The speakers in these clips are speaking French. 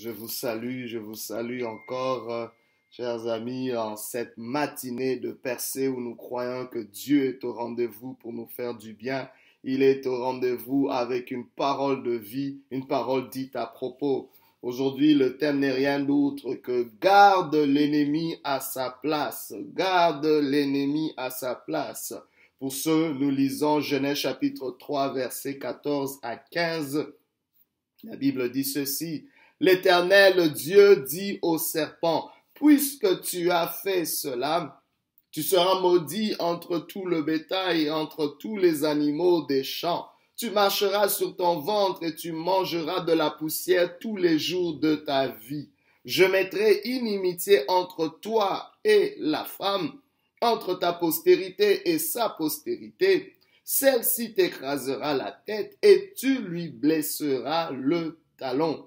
Je vous salue, je vous salue encore, euh, chers amis, en cette matinée de percée où nous croyons que Dieu est au rendez-vous pour nous faire du bien. Il est au rendez-vous avec une parole de vie, une parole dite à propos. Aujourd'hui, le thème n'est rien d'autre que garde l'ennemi à sa place. Garde l'ennemi à sa place. Pour ce, nous lisons Genèse chapitre 3, versets 14 à 15. La Bible dit ceci. L'Éternel Dieu dit au serpent, puisque tu as fait cela, tu seras maudit entre tout le bétail et entre tous les animaux des champs. Tu marcheras sur ton ventre et tu mangeras de la poussière tous les jours de ta vie. Je mettrai inimitié entre toi et la femme, entre ta postérité et sa postérité. Celle-ci t'écrasera la tête et tu lui blesseras le talon.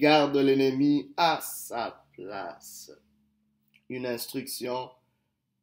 Garde l'ennemi à sa place. Une instruction,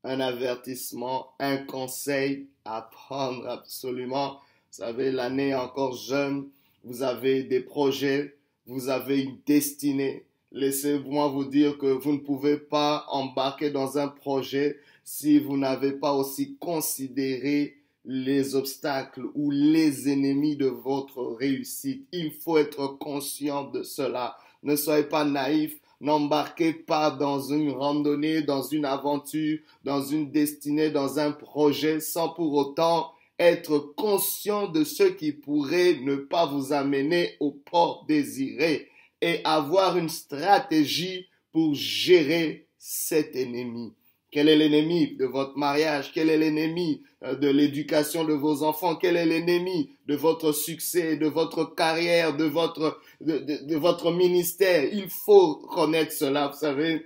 un avertissement, un conseil à prendre absolument. Vous savez, l'année encore jeune, vous avez des projets, vous avez une destinée. Laissez-moi vous dire que vous ne pouvez pas embarquer dans un projet si vous n'avez pas aussi considéré les obstacles ou les ennemis de votre réussite. Il faut être conscient de cela. Ne soyez pas naïf. N'embarquez pas dans une randonnée, dans une aventure, dans une destinée, dans un projet sans pour autant être conscient de ce qui pourrait ne pas vous amener au port désiré et avoir une stratégie pour gérer cet ennemi. Quel est l'ennemi de votre mariage? Quel est l'ennemi euh, de l'éducation de vos enfants? Quel est l'ennemi de votre succès, de votre carrière, de votre, de, votre ministère? Il faut connaître cela, vous savez.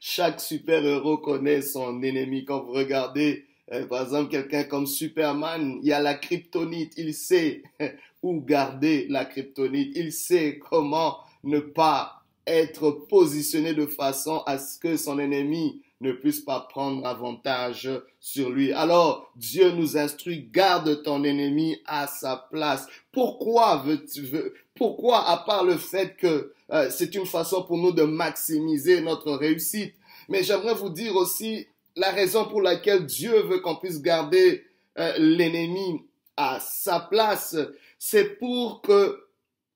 Chaque super-héros connaît son ennemi. Quand vous regardez, euh, par exemple, quelqu'un comme Superman, il y a la kryptonite. Il sait où garder la kryptonite. Il sait comment ne pas être positionné de façon à ce que son ennemi ne puisse pas prendre avantage sur lui. Alors, Dieu nous instruit, garde ton ennemi à sa place. Pourquoi veux-tu, veux, pourquoi, à part le fait que euh, c'est une façon pour nous de maximiser notre réussite, mais j'aimerais vous dire aussi la raison pour laquelle Dieu veut qu'on puisse garder euh, l'ennemi à sa place, c'est pour que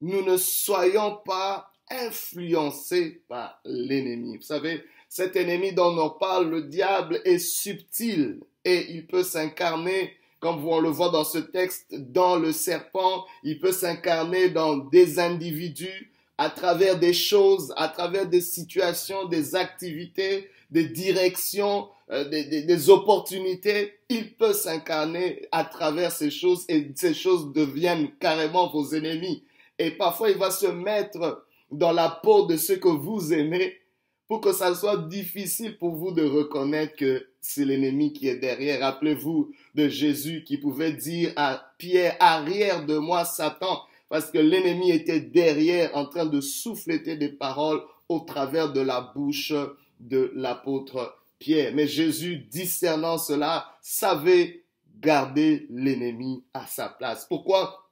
nous ne soyons pas influencé par l'ennemi. Vous savez, cet ennemi dont on parle, le diable, est subtil et il peut s'incarner, comme on le voit dans ce texte, dans le serpent, il peut s'incarner dans des individus, à travers des choses, à travers des situations, des activités, des directions, euh, des, des, opportunités. Il peut s'incarner à travers ces choses et ces choses deviennent carrément vos ennemis. Et parfois, il va se mettre dans la peau de ceux que vous aimez pour que ça soit difficile pour vous de reconnaître que c'est l'ennemi qui est derrière. Rappelez-vous de Jésus qui pouvait dire à Pierre, arrière de moi Satan, parce que l'ennemi était derrière en train de souffleter des paroles au travers de la bouche de l'apôtre Pierre. Mais Jésus, discernant cela, savait garder l'ennemi à sa place. Pourquoi?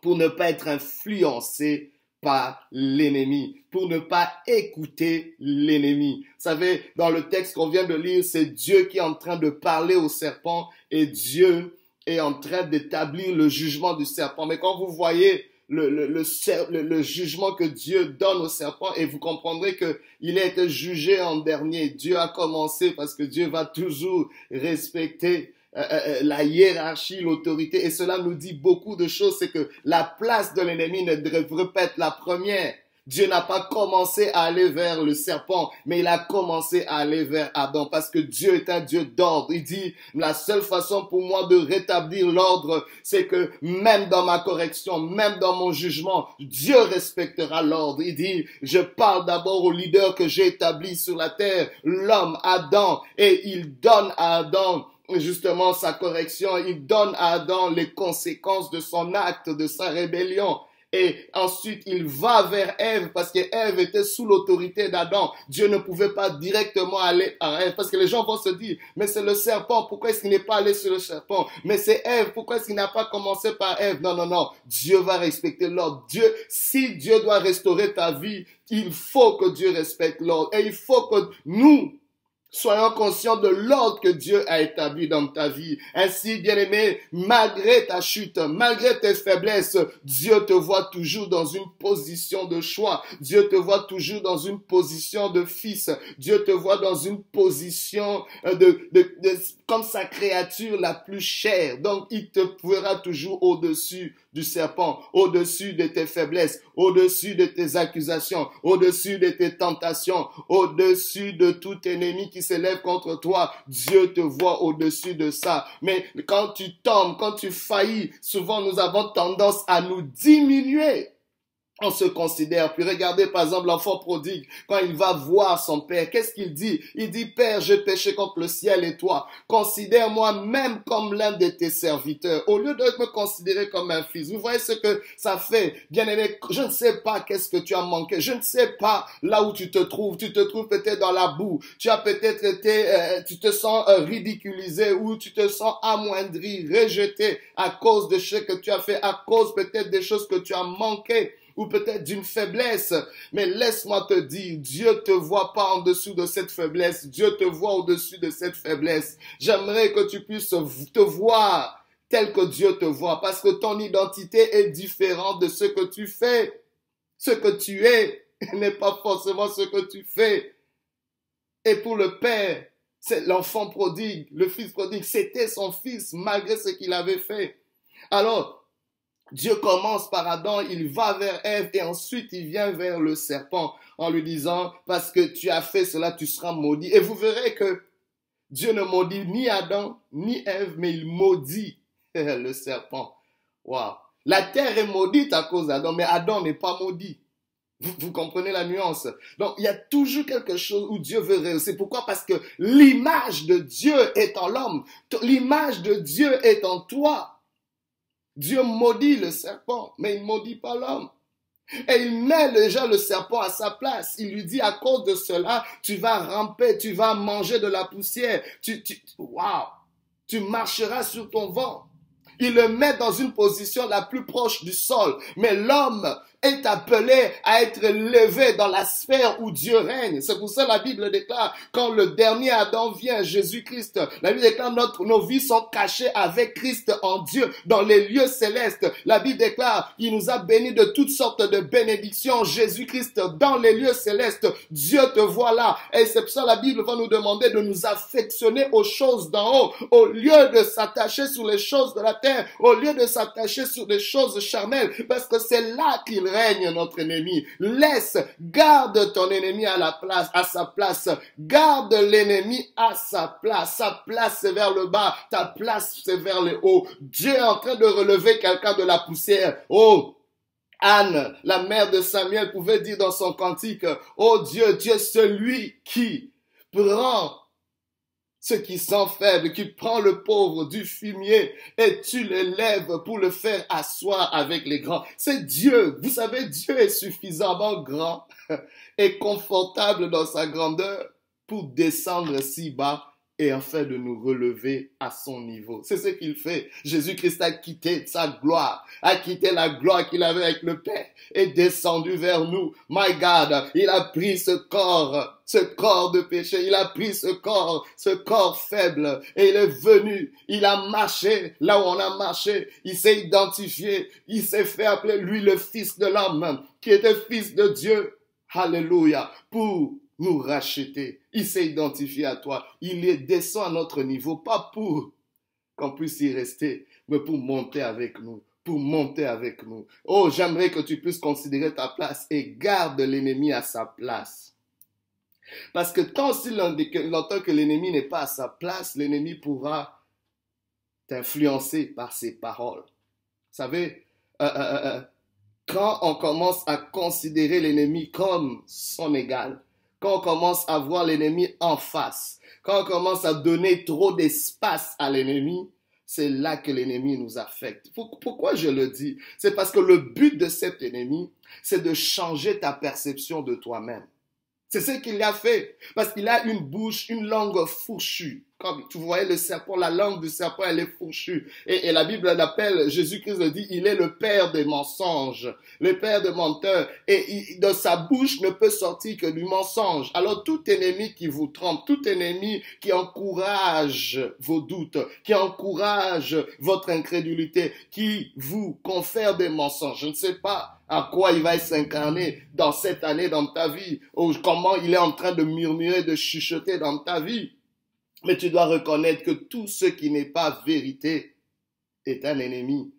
Pour ne pas être influencé par l'ennemi, pour ne pas écouter l'ennemi. Vous savez, dans le texte qu'on vient de lire, c'est Dieu qui est en train de parler au serpent et Dieu est en train d'établir le jugement du serpent. Mais quand vous voyez le, le, le, le, jugement que Dieu donne au serpent et vous comprendrez que il a été jugé en dernier. Dieu a commencé parce que Dieu va toujours respecter euh, euh, euh, la hiérarchie, l'autorité. Et cela nous dit beaucoup de choses. C'est que la place de l'ennemi ne devrait pas être la première. Dieu n'a pas commencé à aller vers le serpent, mais il a commencé à aller vers Adam parce que Dieu est un Dieu d'ordre. Il dit, la seule façon pour moi de rétablir l'ordre, c'est que même dans ma correction, même dans mon jugement, Dieu respectera l'ordre. Il dit, je parle d'abord au leader que j'ai établi sur la terre, l'homme Adam, et il donne à Adam justement sa correction, il donne à Adam les conséquences de son acte, de sa rébellion. et ensuite il va vers Ève parce que Ève était sous l'autorité d'Adam. Dieu ne pouvait pas directement aller à Ève parce que les gens vont se dire, mais c'est le serpent, pourquoi est-ce qu'il n'est pas allé sur le serpent? Mais c'est Ève, pourquoi est-ce qu'il n'a pas commencé par Ève? Non, non, non. Dieu va respecter l'ordre. Dieu, si Dieu doit restaurer ta vie, il faut que Dieu respecte l'ordre et il faut que nous, Soyons conscients de l'ordre que Dieu a établi dans ta vie. Ainsi, bien-aimé, malgré ta chute, malgré tes faiblesses, Dieu te voit toujours dans une position de choix. Dieu te voit toujours dans une position de fils. Dieu te voit dans une position euh, de, comme sa créature la plus chère. Donc, il te verra toujours au-dessus du serpent, au-dessus de tes faiblesses, au-dessus de tes accusations, au-dessus de tes tentations, au-dessus de tout ennemi qui s'élève contre toi. Dieu te voit au-dessus de ça. Mais quand tu tombes, quand tu faillis, souvent nous avons tendance à nous diminuer on se considère. Puis regardez par exemple l'enfant prodigue, quand il va voir son père, qu'est-ce qu'il dit? Il dit, Père, j'ai péché contre le ciel et toi. Considère-moi même comme l'un de tes serviteurs, au lieu de me considérer comme un fils. Vous voyez ce que ça fait Bien aimé, je ne sais pas qu'est-ce que tu as manqué, je ne sais pas là où tu te trouves. Tu te trouves peut-être dans la boue, tu as peut-être été, euh, tu te sens euh, ridiculisé ou tu te sens amoindri, rejeté à cause de ce que tu as fait, à cause peut-être des choses que tu as manquées ou peut-être d'une faiblesse. Mais laisse-moi te dire, Dieu te voit pas en dessous de cette faiblesse. Dieu te voit au-dessus de cette faiblesse. J'aimerais que tu puisses te voir tel que Dieu te voit parce que ton identité est différente de ce que tu fais. Ce que tu es n'est pas forcément ce que tu fais. Et pour le Père, c'est l'enfant prodigue, le fils prodigue, c'était son fils malgré ce qu'il avait fait. Alors, Dieu commence par Adam, il va vers Ève et ensuite il vient vers le serpent en lui disant, parce que tu as fait cela, tu seras maudit. Et vous verrez que Dieu ne maudit ni Adam ni Ève, mais il maudit le serpent. Waouh. La terre est maudite à cause d'Adam, mais Adam n'est pas maudit. Vous, comprenez la nuance? Donc, il y a toujours quelque chose où Dieu veut réussir. Pourquoi? Parce que l'image de Dieu est en l'homme. L'image de Dieu est en toi. Dieu maudit le serpent, mais il maudit pas l'homme. Et il met déjà le serpent à sa place. Il lui dit, à cause de cela, tu vas ramper, tu vas manger de la poussière. Tu, tu, wow, tu marcheras sur ton vent. Il le met dans une position la plus proche du sol. Mais l'homme, est appelé à être levé dans la sphère où Dieu règne. C'est pour ça la Bible déclare, quand le dernier Adam vient, Jésus-Christ, la Bible déclare, notre, nos vies sont cachées avec Christ en Dieu, dans les lieux célestes. La Bible déclare, il nous a bénis de toutes sortes de bénédictions, Jésus-Christ, dans les lieux célestes. Dieu te voit là. Et c'est pour ça la Bible va nous demander de nous affectionner aux choses d'en haut, au lieu de s'attacher sur les choses de la terre, au lieu de s'attacher sur des choses charnelles, parce que c'est là qu'il règne notre ennemi. Laisse, garde ton ennemi à sa place. Garde l'ennemi à sa place. Sa place c'est vers le bas, ta place c'est vers le haut. Dieu est en train de relever quelqu'un de la poussière. Oh, Anne, la mère de Samuel, pouvait dire dans son cantique, Oh Dieu, Dieu celui qui prend ce qui sont faibles, qui prend le pauvre du fumier et tu l'élèves pour le faire asseoir avec les grands. C'est Dieu. Vous savez, Dieu est suffisamment grand et confortable dans sa grandeur pour descendre si bas et afin de nous relever à son niveau. C'est ce qu'il fait. Jésus-Christ a quitté sa gloire, a quitté la gloire qu'il avait avec le Père et descendu vers nous. My God, il a pris ce corps, ce corps de péché, il a pris ce corps, ce corps faible et il est venu, il a marché là où on a marché, il s'est identifié, il s'est fait appeler lui le Fils de l'homme, qui était Fils de Dieu. Alléluia. Pour nous racheter. Il s'est identifié à toi. Il est descend à notre niveau, pas pour qu'on puisse y rester, mais pour monter avec nous pour monter avec nous. Oh, j'aimerais que tu puisses considérer ta place et garde l'ennemi à sa place. Parce que tant si longtemps que l'ennemi n'est pas à sa place, l'ennemi pourra t'influencer par ses paroles. Vous savez, euh, euh, euh, quand on commence à considérer l'ennemi comme son égal, quand on commence à voir l'ennemi en face, quand on commence à donner trop d'espace à l'ennemi, c'est là que l'ennemi nous affecte. Pourquoi je le dis? C'est parce que le but de cet ennemi, c'est de changer ta perception de toi-même. C'est ce qu'il a fait. Parce qu'il a une bouche, une langue fourchue. Tu voyais le serpent, la langue du serpent, elle est fourchue. Et, la Bible l'appelle, Jésus-Christ le dit, il est le père des mensonges, le père des menteurs. Et de sa bouche ne peut sortir que du mensonge. Alors tout ennemi qui vous trompe, tout ennemi qui encourage vos doutes, qui encourage votre incrédulité, qui vous confère des mensonges, je ne sais pas à quoi il va s'incarner dans cette année dans ta vie, ou comment il est en train de murmurer, de chuchoter dans ta vie. Mais tu dois reconnaître que tout ce qui n'est pas vérité est un ennemi.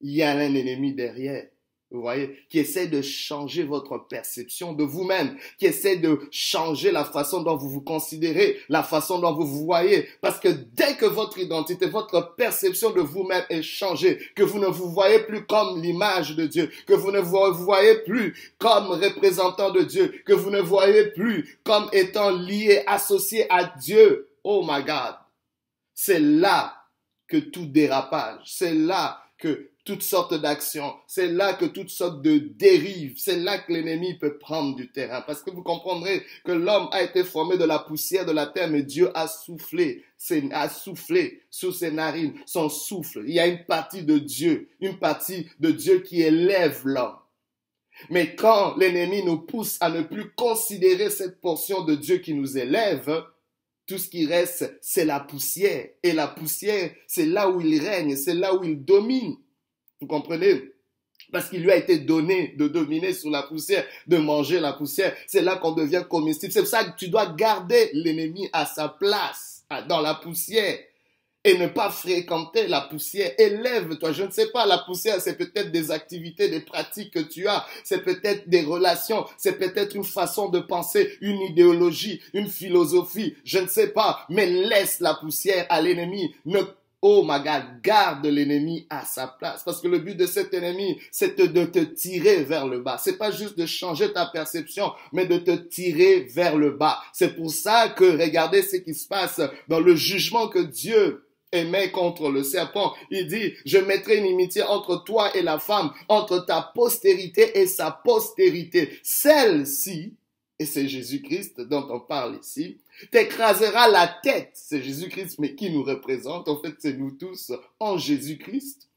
Il y a un ennemi derrière vous voyez, qui essaie de changer votre perception de vous-même, qui essaie de changer la façon dont vous vous considérez, la façon dont vous vous voyez. Parce que dès que votre identité, votre perception de vous-même est changée, que vous ne vous voyez plus comme l'image de Dieu, que vous ne vous voyez plus comme représentant de Dieu, que vous ne voyez plus comme étant lié, associé à Dieu, oh my God, c'est là que tout dérapage, c'est là que toutes sortes d'actions. C'est là que toutes sortes de dérives, c'est là que l'ennemi peut prendre du terrain. Parce que vous comprendrez que l'homme a été formé de la poussière de la terre, mais Dieu a soufflé, a soufflé sous ses narines, son souffle. Il y a une partie de Dieu, une partie de Dieu qui élève l'homme. Mais quand l'ennemi nous pousse à ne plus considérer cette portion de Dieu qui nous élève, tout ce qui reste, c'est la poussière. Et la poussière, c'est là où il règne, c'est là où il domine. Vous comprenez? Parce qu'il lui a été donné de dominer sur la poussière, de manger la poussière. C'est là qu'on devient comestible. C'est pour ça que tu dois garder l'ennemi à sa place, dans la poussière, et ne pas fréquenter la poussière. Élève-toi. Je ne sais pas, la poussière, c'est peut-être des activités, des pratiques que tu as. C'est peut-être des relations. C'est peut-être une façon de penser, une idéologie, une philosophie. Je ne sais pas. Mais laisse la poussière à l'ennemi. Ne Oh my God, garde l'ennemi à sa place. Parce que le but de cet ennemi, c'est de te tirer vers le bas. C'est pas juste de changer ta perception, mais de te tirer vers le bas. C'est pour ça que regardez ce qui se passe dans le jugement que Dieu émet contre le serpent. Il dit, je mettrai une inimitié entre toi et la femme, entre ta postérité et sa postérité. Celle-ci, et c'est Jésus-Christ dont on parle ici, t'écrasera la tête. C'est Jésus-Christ, mais qui nous représente En fait, c'est nous tous en Jésus-Christ.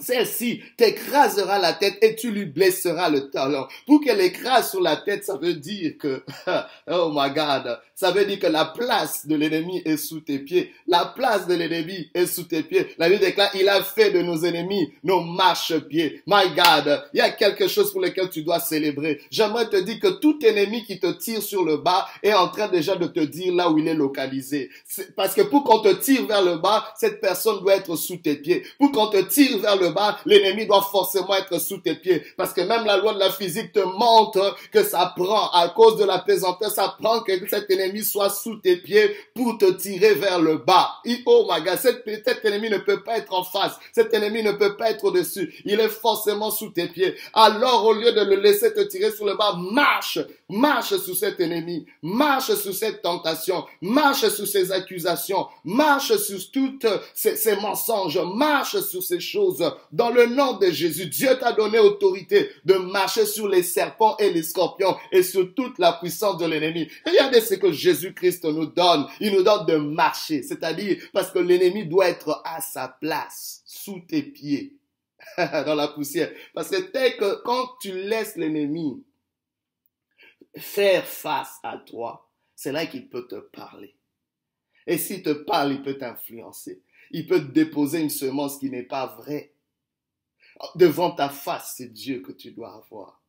Celle-ci t'écrasera la tête et tu lui blesseras le talon. Pour qu'elle écrase sur la tête, ça veut dire que, oh my God, ça veut dire que la place de l'ennemi est sous tes pieds. La place de l'ennemi est sous tes pieds. La Bible déclare, il a fait de nos ennemis nos marche-pieds. My God, il y a quelque chose pour lequel tu dois célébrer. J'aimerais te dire que tout ennemi qui te tire sur le bas est en train déjà de te dire là où il est localisé. parce que pour qu'on te tire vers le bas, cette personne doit être sous tes pieds. Pour qu'on te tire vers le bas, l'ennemi doit forcément être sous tes pieds. Parce que même la loi de la physique te montre que ça prend, à cause de la pesanteur, ça prend que cet ennemi soit sous tes pieds pour te tirer vers le bas. Oh my God, cet, ennemi ne peut pas être en face. Cet ennemi ne peut pas être au-dessus. Il est forcément sous tes pieds. Alors, au lieu de le laisser te tirer sur le bas, marche, marche sous cet ennemi, marche sous cette tentation, marche sous ces accusations, marche sous toutes ces, ces mensonges, marche sur ces choses. Dans le nom de Jésus, Dieu t'a donné autorité de marcher sur les serpents et les scorpions et sur toute la puissance de l'ennemi. Regardez ce que Jésus-Christ nous donne. Il nous donne de marcher, c'est-à-dire parce que l'ennemi doit être à sa place, sous tes pieds, dans la poussière. Parce que dès que quand tu laisses l'ennemi faire face à toi, c'est là qu'il peut te parler. Et s'il te parle, il peut t'influencer. Il peut te déposer une semence qui n'est pas vraie. Devant ta face, c'est Dieu que tu dois avoir.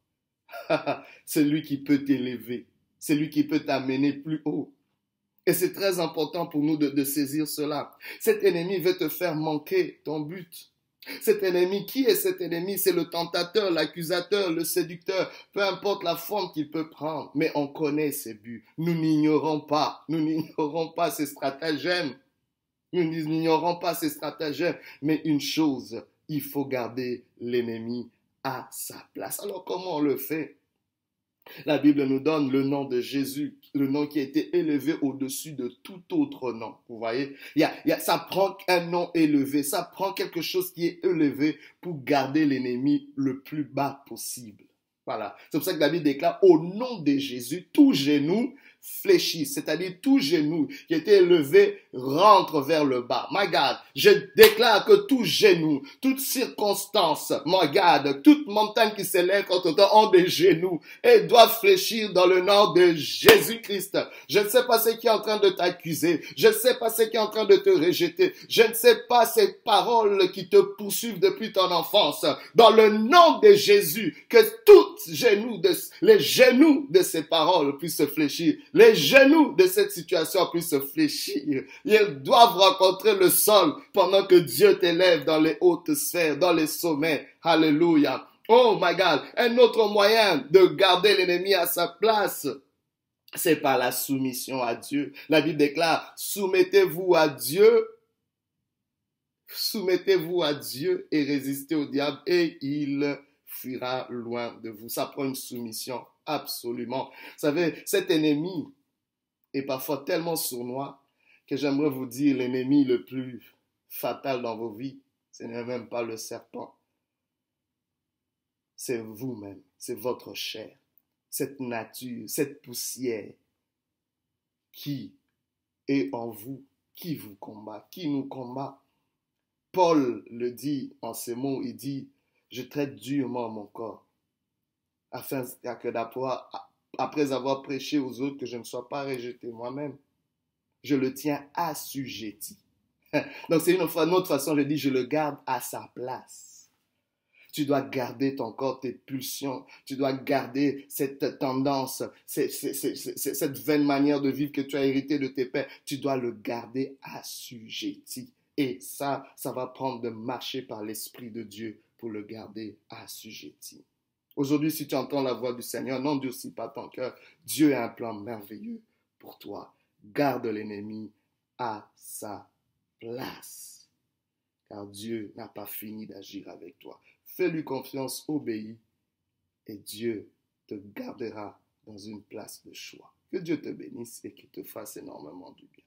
c'est lui qui peut t'élever. C'est lui qui peut t'amener plus haut. Et c'est très important pour nous de, saisir cela. Cet ennemi veut te faire manquer ton but. Cet ennemi, qui est cet ennemi? C'est le tentateur, l'accusateur, le séducteur, peu importe la forme qu'il peut prendre, mais on connaît ses buts. Nous n'ignorons pas, nous n'ignorons pas ses stratagèmes. Nous n'ignorons pas ses stratagèmes, mais une chose, il faut garder l'ennemi à sa place. Alors comment on le fait? La Bible nous donne le nom de Jésus, le nom qui a été élevé au-dessus de tout autre nom. Vous voyez, y a, a, ça prend un nom élevé, ça prend quelque chose qui est élevé pour garder l'ennemi le plus bas possible. Voilà. C'est pour ça que la Bible déclare au nom de Jésus, tout genou fléchit, c'est-à-dire tout genou qui était élevé rentre vers le bas. My God, je déclare que tout genou, toute circonstance, my God, toute montagne qui s'élève contre toi ont des genoux et doivent fléchir dans le nom de Jésus-Christ. Je ne sais pas ce qui est en train de t'accuser. Je ne sais pas ce qui est en train de te rejeter. Je ne sais pas ces paroles qui te poursuivent depuis ton enfance. Dans le nom de Jésus, que tout genou de, les genoux de ces paroles puissent se fléchir les genoux de cette situation puissent se fléchir. Ils doivent rencontrer le sol pendant que Dieu t'élève dans les hautes sphères, dans les sommets. Alléluia. Oh my God. Un autre moyen de garder l'ennemi à sa place, c'est par la soumission à Dieu. La Bible déclare, soumettez-vous à Dieu Soumettez-vous à Dieu et résistez au diable et il fuira loin de vous. Ça prend une soumission Absolument. Vous savez, cet ennemi est parfois tellement sournois que j'aimerais vous dire l'ennemi le plus fatal dans vos vies, ce n'est même pas le serpent. C'est vous-même, c'est votre chair, cette nature, cette poussière qui est en vous, qui vous combat, qui nous combat. Paul le dit en ces mots, il dit, je traite durement mon corps afin que après avoir prêché aux autres, que je ne sois pas rejeté moi-même. Je le tiens assujetti. Donc c'est une, autre façon, je dis, je le garde à sa place. Tu dois garder ton corps, tes pulsions. Tu dois garder cette tendance, cette vaine manière de vivre que tu as hérité de tes pères. Tu dois le garder assujetti. Et ça, ça va prendre de marcher par l'Esprit de Dieu pour le garder assujetti. Aujourd'hui, si tu entends la voix du Seigneur, n'endurcis pas ton cœur. Dieu a un plan merveilleux pour toi. Garde l'ennemi à sa place. Car Dieu n'a pas fini d'agir avec toi. Fais-lui confiance, obéis, et Dieu te gardera dans une place de choix. Que Dieu te bénisse et qu'il te fasse énormément du bien.